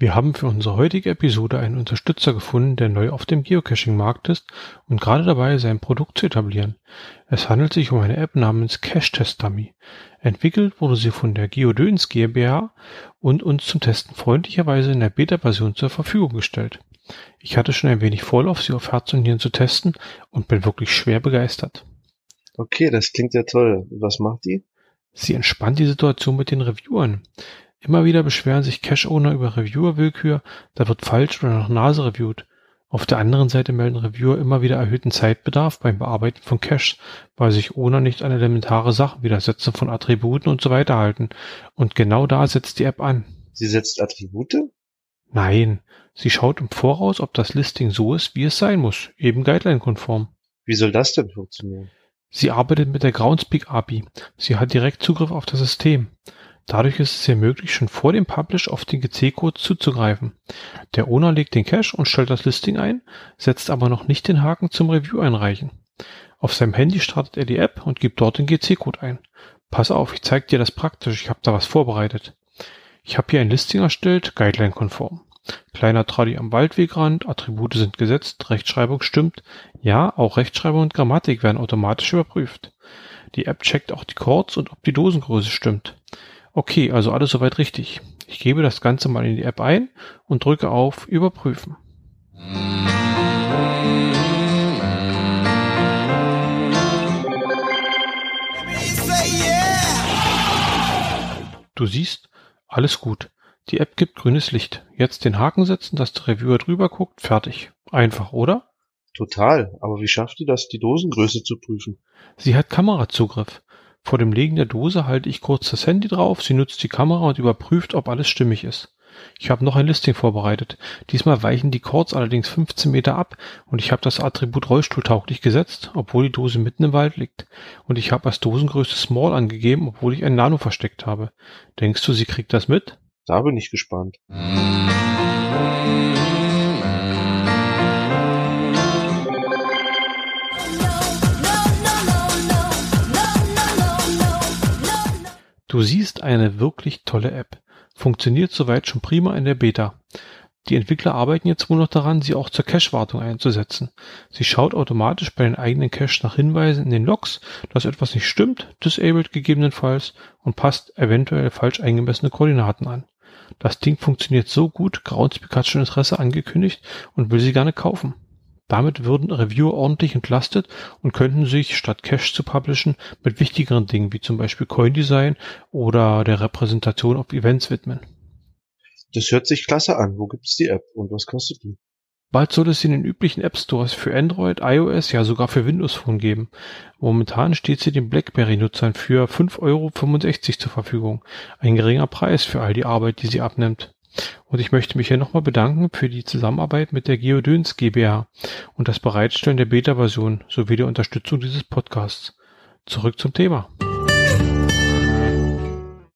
Wir haben für unsere heutige Episode einen Unterstützer gefunden, der neu auf dem Geocaching-Markt ist und gerade dabei ist, sein Produkt zu etablieren. Es handelt sich um eine App namens Cache Test Dummy. Entwickelt wurde sie von der Geodöns GmbH und uns zum Testen freundlicherweise in der Beta-Version zur Verfügung gestellt. Ich hatte schon ein wenig Vorlauf, sie auf Herz und Nieren zu testen und bin wirklich schwer begeistert. Okay, das klingt ja toll. Was macht die? Sie entspannt die Situation mit den Reviewern. Immer wieder beschweren sich Cache-Owner über Reviewer-Willkür, da wird falsch oder nach Nase reviewt. Auf der anderen Seite melden Reviewer immer wieder erhöhten Zeitbedarf beim Bearbeiten von Caches, weil sich Owner nicht an elementare Sachen wie das Setzen von Attributen und so weiter halten. Und genau da setzt die App an. Sie setzt Attribute? Nein, sie schaut im Voraus, ob das Listing so ist, wie es sein muss, eben guideline-konform. Wie soll das denn funktionieren? Sie arbeitet mit der Groundspeak API. Sie hat direkt Zugriff auf das System. Dadurch ist es ihr möglich, schon vor dem Publish auf den GC-Code zuzugreifen. Der Owner legt den Cache und stellt das Listing ein, setzt aber noch nicht den Haken zum Review einreichen. Auf seinem Handy startet er die App und gibt dort den GC-Code ein. Pass auf, ich zeige dir das praktisch, ich habe da was vorbereitet. Ich habe hier ein Listing erstellt, Guideline-konform. Kleiner Tradi am Waldwegrand, Attribute sind gesetzt, Rechtschreibung stimmt. Ja, auch Rechtschreibung und Grammatik werden automatisch überprüft. Die App checkt auch die Chords und ob die Dosengröße stimmt. Okay, also alles soweit richtig. Ich gebe das Ganze mal in die App ein und drücke auf Überprüfen. Du siehst, alles gut. Die App gibt grünes Licht. Jetzt den Haken setzen, dass der Reviewer drüber guckt. Fertig. Einfach, oder? Total. Aber wie schafft die das, die Dosengröße zu prüfen? Sie hat Kamerazugriff. Vor dem Legen der Dose halte ich kurz das Handy drauf, sie nutzt die Kamera und überprüft, ob alles stimmig ist. Ich habe noch ein Listing vorbereitet. Diesmal weichen die Chords allerdings 15 Meter ab und ich habe das Attribut rollstuhltauglich gesetzt, obwohl die Dose mitten im Wald liegt. Und ich habe als Dosengröße Small angegeben, obwohl ich ein Nano versteckt habe. Denkst du, sie kriegt das mit? Da bin ich gespannt. Du siehst eine wirklich tolle App. Funktioniert soweit schon prima in der Beta. Die Entwickler arbeiten jetzt wohl noch daran, sie auch zur Cache-Wartung einzusetzen. Sie schaut automatisch bei den eigenen Caches nach Hinweisen in den Logs, dass etwas nicht stimmt, disabled gegebenenfalls und passt eventuell falsch eingemessene Koordinaten an. Das Ding funktioniert so gut, Groundspeak hat schon Interesse angekündigt und will sie gerne kaufen. Damit würden Reviewer ordentlich entlastet und könnten sich, statt Cache zu publishen, mit wichtigeren Dingen wie zum Beispiel Coindesign oder der Repräsentation auf Events widmen. Das hört sich klasse an. Wo gibt's die App und was kostet die? Bald soll es sie in den üblichen App Stores für Android, iOS, ja sogar für Windows Phone geben. Momentan steht sie den BlackBerry-Nutzern für 5,65 Euro zur Verfügung. Ein geringer Preis für all die Arbeit, die sie abnimmt. Und ich möchte mich hier nochmal bedanken für die Zusammenarbeit mit der Geodöns GbH und das Bereitstellen der Beta-Version sowie der Unterstützung dieses Podcasts. Zurück zum Thema.